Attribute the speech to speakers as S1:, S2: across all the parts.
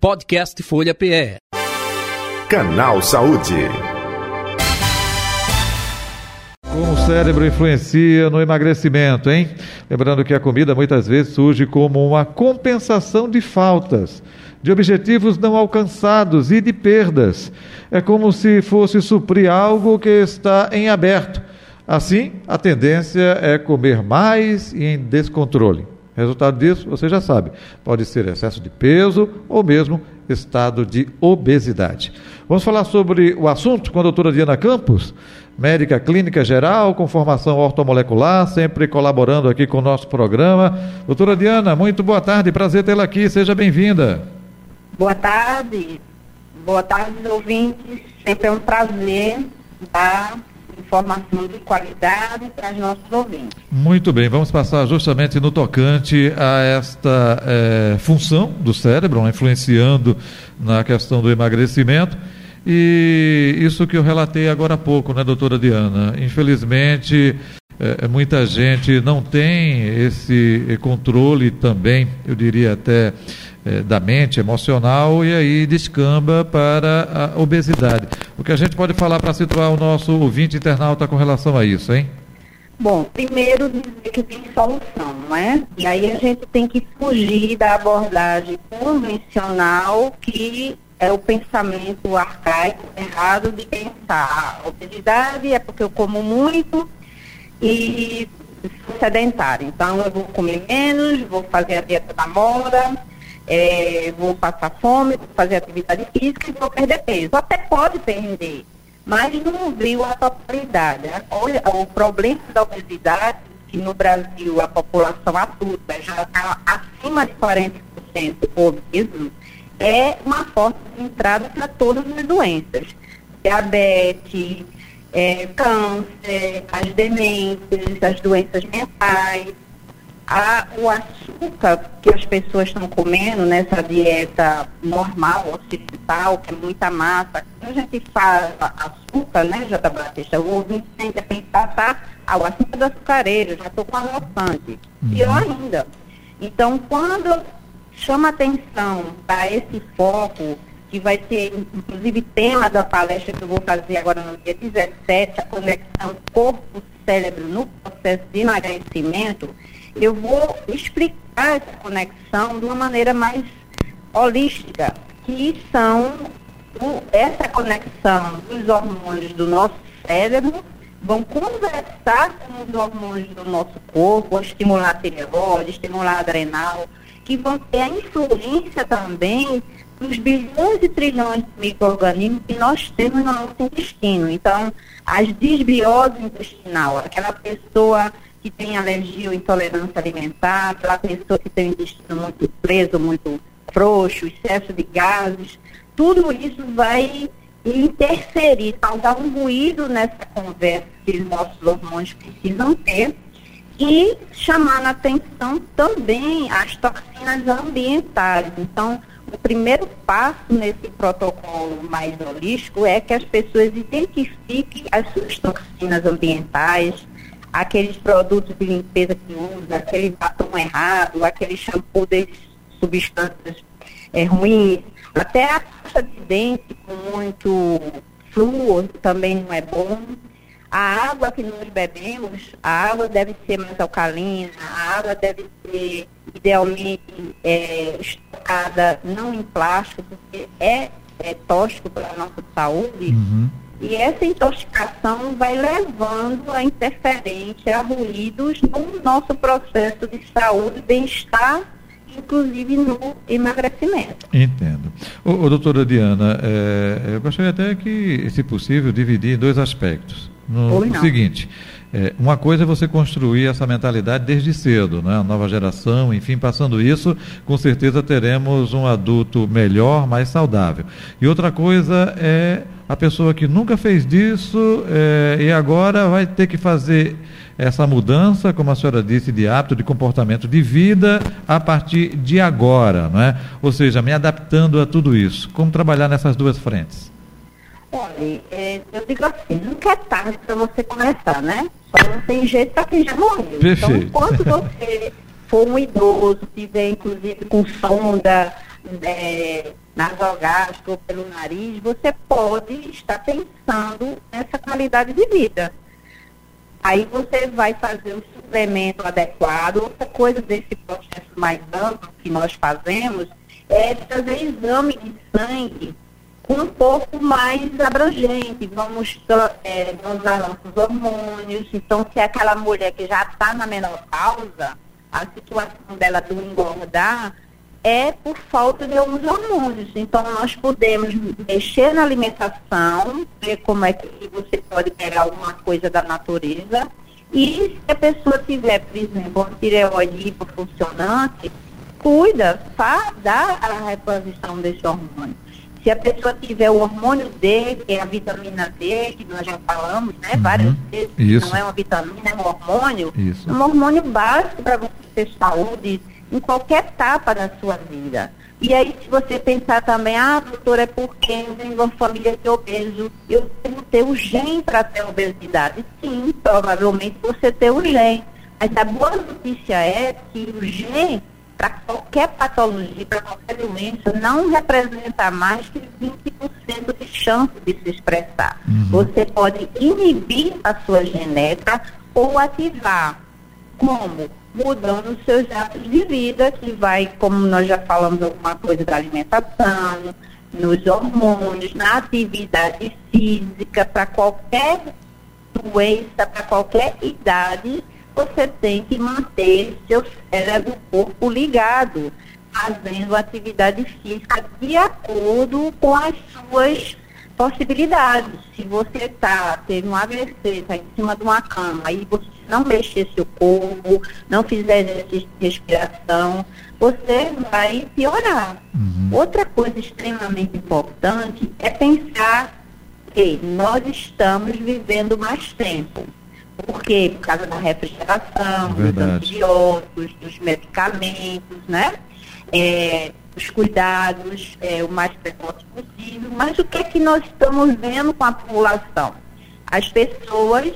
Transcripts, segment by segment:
S1: Podcast Folha PE.
S2: Canal Saúde.
S3: Como o cérebro influencia no emagrecimento, hein? Lembrando que a comida muitas vezes surge como uma compensação de faltas, de objetivos não alcançados e de perdas. É como se fosse suprir algo que está em aberto. Assim, a tendência é comer mais e em descontrole. Resultado disso, você já sabe, pode ser excesso de peso ou mesmo estado de obesidade. Vamos falar sobre o assunto com a doutora Diana Campos, médica clínica geral, com formação ortomolecular, sempre colaborando aqui com o nosso programa. Doutora Diana, muito boa tarde, prazer tê-la aqui, seja bem-vinda.
S4: Boa tarde, boa tarde, ouvintes, sempre é um prazer dar informação de qualidade para os nossos ouvintes.
S3: Muito bem, vamos passar justamente no tocante a esta é, função do cérebro, influenciando na questão do emagrecimento. E isso que eu relatei agora há pouco, né, doutora Diana? Infelizmente, é, muita gente não tem esse controle também, eu diria até é, da mente emocional e aí descamba para a obesidade. O que a gente pode falar para situar o nosso ouvinte internauta com relação a isso, hein?
S4: Bom, primeiro dizer que tem solução, não é? E aí a gente tem que fugir da abordagem convencional que é o pensamento arcaico errado de pensar. A obesidade é porque eu como muito e sou sedentário. Então eu vou comer menos, vou fazer a dieta da moda, é, vou passar fome, vou fazer atividade física e vou perder peso. Até pode perder, mas não viu a totalidade. Olha, o problema da obesidade, que no Brasil a população adulta já está acima de 40% obeso, é uma porta de entrada para todas as doenças. Diabetes, é, câncer, as demências, as doenças mentais, a, o açúcar que as pessoas estão comendo nessa dieta normal, ocidental, que é muita massa, quando a gente fala açúcar, né, Jota Batista, o ouvinte tende a pensar, tá, ah, o açúcar do açucareiro, já estou com adoçante. Uhum. Pior ainda. Então, quando chama atenção para esse foco, que vai ser, inclusive, tema da palestra que eu vou fazer agora no dia 17, a conexão corpo-cérebro no processo de emagrecimento, eu vou explicar essa conexão de uma maneira mais holística, que são o, essa conexão dos hormônios do nosso cérebro vão conversar com os hormônios do nosso corpo, estimular a tireoide, estimular a adrenal, que vão ter a influência também dos bilhões e trilhões de micro-organismos que nós temos no nosso intestino. Então, as desbiose intestinal, aquela pessoa que tem alergia ou intolerância alimentar, aquela pessoa que tem o intestino muito preso, muito frouxo, excesso de gases, tudo isso vai interferir, causar um ruído nessa conversa que os nossos hormônios precisam ter e chamar a atenção também as toxinas ambientais. Então, o primeiro passo nesse protocolo mais holístico é que as pessoas identifiquem as suas toxinas ambientais, aqueles produtos de limpeza que usa, aquele batom errado, aquele shampoo de substâncias é, ruins, até a pasta de dente com muito flúor também não é bom. A água que nós bebemos, a água deve ser mais alcalina, a água deve ser idealmente é, estocada não em plástico, porque é, é tóxico para a nossa saúde. Uhum. E essa intoxicação vai levando a interferência, a ruídos no nosso processo de saúde bem-estar, inclusive no emagrecimento.
S3: Entendo. Ô, ô doutora Diana, é, eu gostaria até que, se possível, dividir em dois aspectos. No, no seguinte, é, uma coisa é você construir essa mentalidade desde cedo, né? a nova geração, enfim, passando isso, com certeza teremos um adulto melhor, mais saudável. E outra coisa é a pessoa que nunca fez disso é, e agora vai ter que fazer essa mudança, como a senhora disse, de hábito, de comportamento de vida a partir de agora, não é? Ou seja, me adaptando a tudo isso. Como trabalhar nessas duas frentes?
S4: Olha, é, eu digo assim, nunca é tarde para você começar, né? Só não tem jeito para quem já morreu. Perfeito. Então, enquanto você for um idoso, tiver inclusive com sonda é, nasogástrico ou pelo nariz, você pode estar pensando nessa qualidade de vida. Aí você vai fazer o suplemento adequado. Outra coisa desse processo mais amplo que nós fazemos é fazer exame de sangue um pouco mais abrangente. Vamos é, usar nossos hormônios. Então, se é aquela mulher que já está na menopausa, a situação dela do engordar é por falta de alguns hormônios. Então, nós podemos mexer na alimentação, ver como é que você pode pegar alguma coisa da natureza. E se a pessoa tiver, por exemplo, uma tireoide hipofuncionante, cuida, faz, dá a reposição desse hormônio. Se a pessoa tiver o hormônio D, que é a vitamina D, que nós já falamos, né, uhum. várias vezes, Isso. não é uma vitamina, é um hormônio, Isso. um hormônio básico para você ter saúde em qualquer etapa da sua vida. E aí, se você pensar também, ah, doutora, é porque eu venho de uma família de obeso, eu tenho que ter o gene para ter obesidade. Sim, provavelmente você tem o gene. Mas a boa notícia é que o gene para qualquer patologia, para qualquer doença, não representa mais que 20% de chance de se expressar. Uhum. Você pode inibir a sua genética ou ativar. Como? Mudando os seus hábitos de vida, que vai, como nós já falamos alguma coisa da alimentação, nos hormônios, na atividade física, para qualquer doença, para qualquer idade, você tem que manter seu cérebro, corpo ligado, fazendo atividade física de acordo com as suas possibilidades. Se você tá, teve um AVC, está em cima de uma cama, e você não mexer seu corpo, não fizer exercício de respiração, você vai piorar. Uhum. Outra coisa extremamente importante é pensar que nós estamos vivendo mais tempo. Por quê? Por causa da refrigeração, é dos antibióticos, dos medicamentos, né? É, os cuidados é, o mais precoce possível. Mas o que é que nós estamos vendo com a população? As pessoas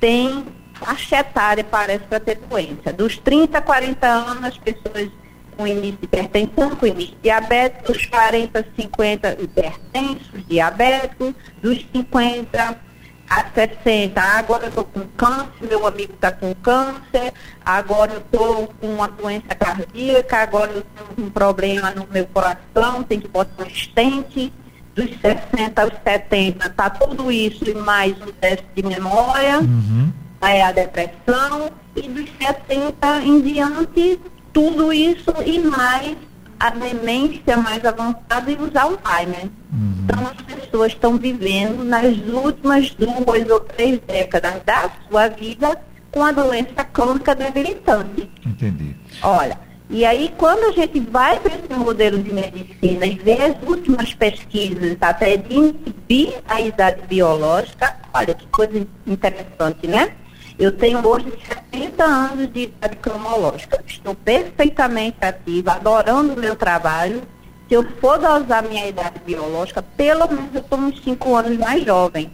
S4: têm faixa etária parece para ter doença. Dos 30 a 40 anos, as pessoas com início de hipertensão, com início de diabetes, dos 40 a 50 hipertensos, diabéticos, dos 50 a 60, agora eu estou com câncer, meu amigo está com câncer, agora eu estou com uma doença cardíaca, agora eu tenho um problema no meu coração, tem que botar um estente, dos 60 aos 70, está tudo isso e mais um teste de memória, uhum. é a depressão, e dos 70 em diante, tudo isso e mais a demência mais avançada e os Alzheimer. Uhum. Então, as pessoas estão vivendo nas últimas duas ou três décadas da sua vida com a doença crônica debilitante.
S3: Entendi.
S4: Olha, e aí quando a gente vai para esse modelo de medicina e vê as últimas pesquisas até de inibir a idade biológica, olha que coisa interessante, né? Eu tenho hoje 70 anos de idade cronológica. Estou perfeitamente ativa, adorando o meu trabalho. Se eu for dosar minha idade biológica, pelo menos eu estou uns 5 anos mais jovem.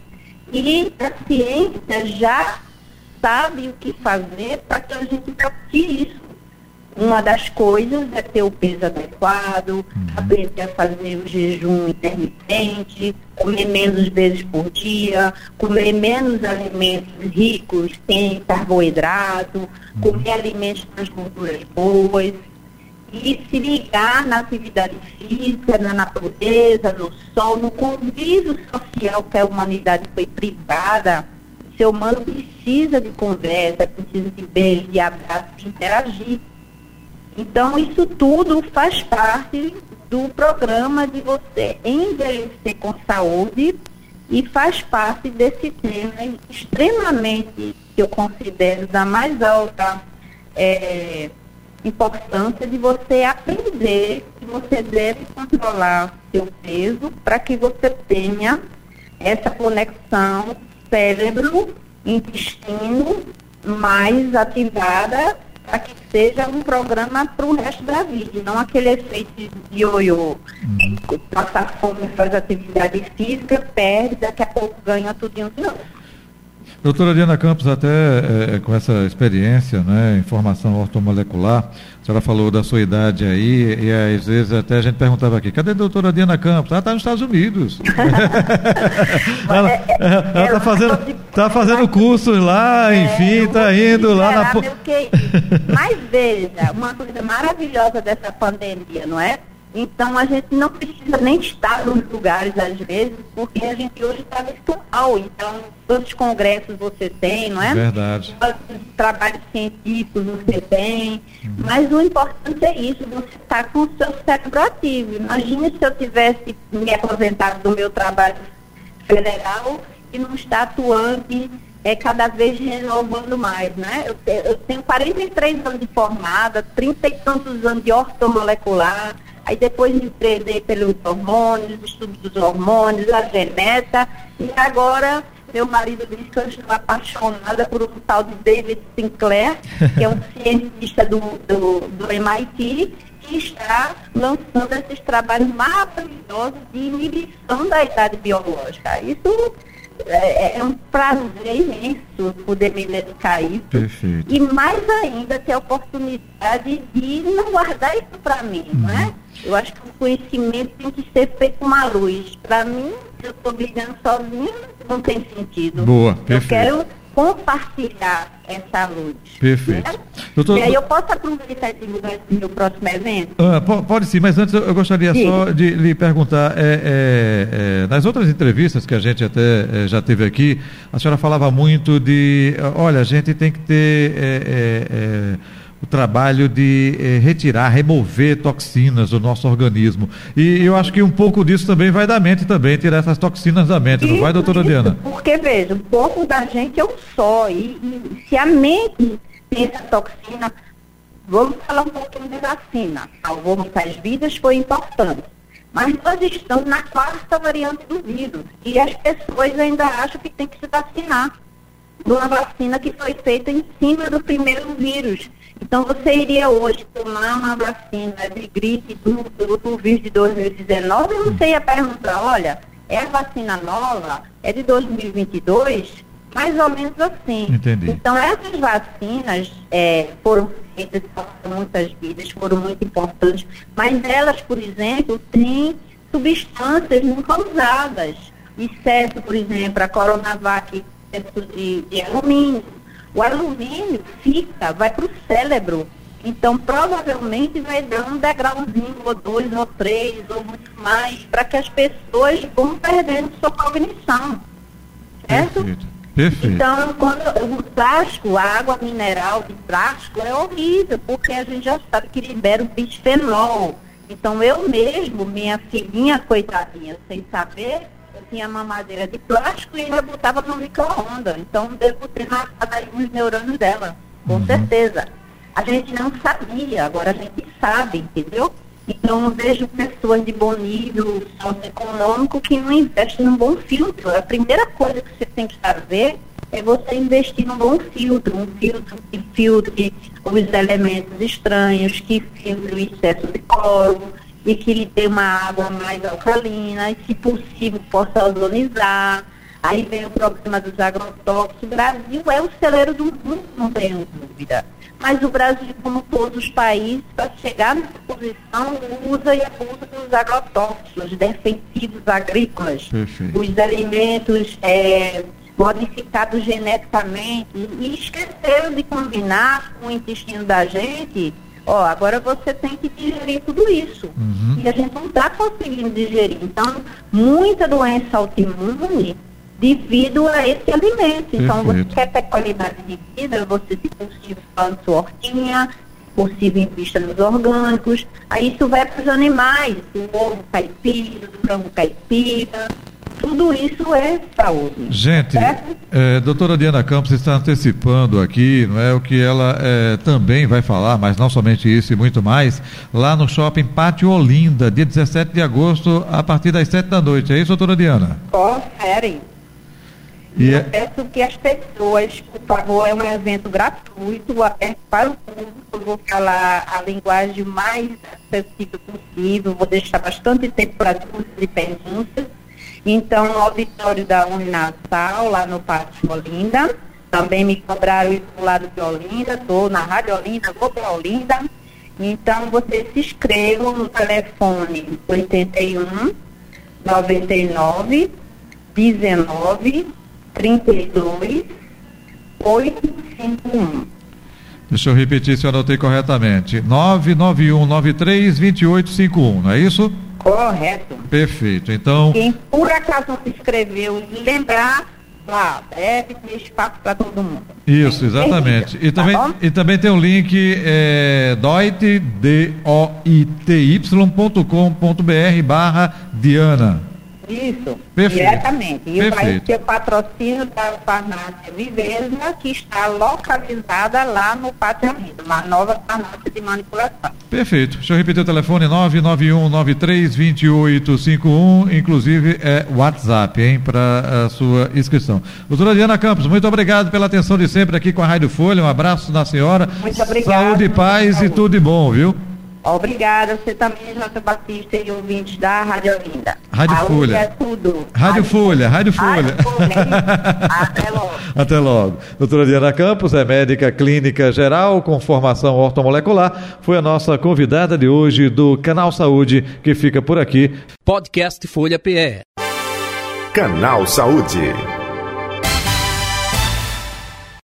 S4: E a ciência já sabe o que fazer para que a gente pratique isso uma das coisas é ter o peso adequado, uhum. aprender a fazer o jejum intermitente, comer menos vezes por dia, comer menos alimentos ricos em carboidrato, uhum. comer alimentos com as gorduras boas e se ligar na atividade física, na natureza, no sol, no convívio social que a humanidade foi privada. O ser humano precisa de conversa, precisa de beijo, de abraço, de interagir. Então, isso tudo faz parte do programa de você envelhecer com saúde e faz parte desse tema extremamente que eu considero da mais alta é, importância de você aprender que você deve controlar seu peso para que você tenha essa conexão cérebro-intestino mais ativada para que seja um programa para o resto da vida, não aquele efeito de ioiô. Uhum. Passar fome, faz atividade física, perde, daqui a pouco ganha tudo de novo.
S3: Doutora Diana Campos, até é, com essa experiência, né, informação ortomolecular, a senhora falou da sua idade aí, e às vezes até a gente perguntava aqui, cadê a doutora Diana Campos? Ah, está nos Estados Unidos. ela está fazendo, tá fazendo cursos lá, enfim, está indo lá na...
S4: Mas veja, uma coisa maravilhosa dessa pandemia, não é? Então a gente não precisa nem estar nos lugares às vezes, porque a gente hoje está virtual. Então, quantos congressos você tem, não é?
S3: Verdade.
S4: Quantos trabalhos científicos você tem. Mas o importante é isso, você está com o seu cérebro ativo. Imagine se eu tivesse me aposentado do meu trabalho federal e não está atuante é cada vez renovando mais, né? Eu, eu tenho 43 anos de formada, 30 e tantos anos de ortomolecular, Aí depois me empreendei pelos hormônios, estudos dos hormônios, a genética. E agora meu marido disse que eu estou apaixonada por um tal de David Sinclair, que é um cientista do, do, do MIT, que está lançando esses trabalhos maravilhosos de inibição da idade biológica. Isso é, é, um prazer imenso poder me dedicar a isso.
S3: Perfeito.
S4: E mais ainda ter a oportunidade de não guardar isso para mim, uhum. não é? Eu acho que o conhecimento tem que ser feito uma luz. Para mim, eu estou brigando sozinho, não tem sentido.
S3: Boa, perfeito.
S4: Eu quero compartilhar essa luz.
S3: Perfeito. Né?
S4: Doutor, e aí eu posso aproveitar lugar no meu próximo evento?
S3: Ah, pode sim, mas antes eu gostaria sim. só de lhe perguntar, é, é, é, nas outras entrevistas que a gente até é, já teve aqui, a senhora falava muito de, olha, a gente tem que ter é, é, o trabalho de eh, retirar, remover toxinas do nosso organismo. E eu acho que um pouco disso também vai da mente também, tirar essas toxinas da mente, isso, não vai, doutora
S4: isso,
S3: Diana?
S4: Porque, veja, um pouco da gente é um só. E, e se a mente tem essa toxina, vamos falar um pouquinho de vacina. Salvou muitas vidas, foi importante. Mas nós estamos na quarta variante do vírus. E as pessoas ainda acham que tem que se vacinar. De uma vacina que foi feita em cima do primeiro vírus. Então, você iria hoje tomar uma vacina de gripe do, do, vírus de 2019 e você ia perguntar, olha, é a vacina nova? É de 2022? Mais ou menos assim.
S3: Entendi.
S4: Então, essas vacinas é, foram feitas por muitas vidas, foram muito importantes, mas elas, por exemplo, têm substâncias nunca usadas. Exceto, por exemplo, a Coronavac, excesso de, de alumínio o alumínio fica, vai para o cérebro. Então, provavelmente vai dar um degrauzinho, ou dois, ou três, ou muito mais, para que as pessoas vão perdendo sua cognição. Certo?
S3: Perfeito. Perfeito.
S4: Então, quando o plástico, a água mineral de plástico é horrível, porque a gente já sabe que libera o bisfenol. Então, eu mesmo, minha filhinha, coitadinha, sem saber, tinha mamadeira de plástico e ainda botava no micro-ondas. Então devo ter matado aí uns neurônios dela, com uhum. certeza. A gente não sabia, agora a gente sabe, entendeu? Então eu vejo pessoas de bom nível socioeconômico que não investem num bom filtro. A primeira coisa que você tem que saber é você investir num bom filtro, um filtro que filtre os elementos estranhos, que filtre o excesso de cloro, e que ele tenha uma água mais alcalina e, se possível, possa ozonizar. Aí vem o problema dos agrotóxicos. O Brasil é o celeiro do mundo, não tenho dúvida. Mas o Brasil, como todos os países, para chegar nessa posição, usa e abusa dos agrotóxicos, defensivos agrícolas,
S3: Perfeito.
S4: os alimentos é, modificados geneticamente, e esqueceram de combinar com o intestino da gente ó, agora você tem que digerir tudo isso. Uhum. E a gente não está conseguindo digerir. Então, muita doença autoimune devido a esse alimento. Então, você quer ter qualidade de vida, você, se possível, planta sua hortinha, possível, invista nos orgânicos. Aí isso vai para os animais, o ovo caipira, o frango caipira, tudo isso é saúde.
S3: Gente, é, doutora Diana Campos está antecipando aqui, não é o que ela é, também vai falar, mas não somente isso e muito mais, lá no shopping Pátio Olinda, dia 17 de agosto, a partir das 7 da noite. É isso, doutora Diana?
S4: Conferem. E eu é... peço que as pessoas, por favor, é um evento gratuito, aberto para o público. Eu vou falar a linguagem mais acessível possível, vou deixar bastante tempo para dúvidas e perguntas Então, no auditório da Uninasal, lá no Pátio Olinda. Também me cobraram isso do lado de Olinda, estou na Rádio Olinda, vou para Olinda. Então, vocês se inscrevam no telefone 81 99 19 32 851.
S3: Deixa eu repetir se eu anotei corretamente. 991932851, não é isso?
S4: Correto.
S3: Perfeito. Então.
S4: Quem por acaso não se inscreveu e lembrar, lá, deve ter espaço para todo mundo.
S3: Isso, exatamente. E também,
S4: tá
S3: e também tem um link é, doit, D-O-I-T-Y.com.br barra Diana.
S4: Isso,
S3: Perfeito.
S4: diretamente. E vai
S3: Perfeito.
S4: ter patrocínio da farmácia Vivesma, que está localizada lá no Pátio Amido, uma nova farmácia de manipulação.
S3: Perfeito. Deixa eu repetir o telefone: 991932851. Inclusive é WhatsApp, hein, para a sua inscrição. Doutora Diana Campos, muito obrigado pela atenção de sempre aqui com a Rádio Folha. Um abraço da senhora.
S4: Muito obrigada.
S3: Saúde, paz e
S4: Saúde.
S3: tudo de bom, viu?
S4: Obrigada, você também, Jota Batista e ouvintes da Rádio Olinda.
S3: Rádio
S4: Saúde
S3: Folha.
S4: é tudo.
S3: Rádio Folha, Rádio Folha.
S4: Rádio Folha, hein? Até logo.
S3: Até logo. Doutora Diana Campos é médica clínica geral com formação ortomolecular. Foi a nossa convidada de hoje do Canal Saúde, que fica por aqui.
S1: Podcast Folha PE.
S2: Canal Saúde.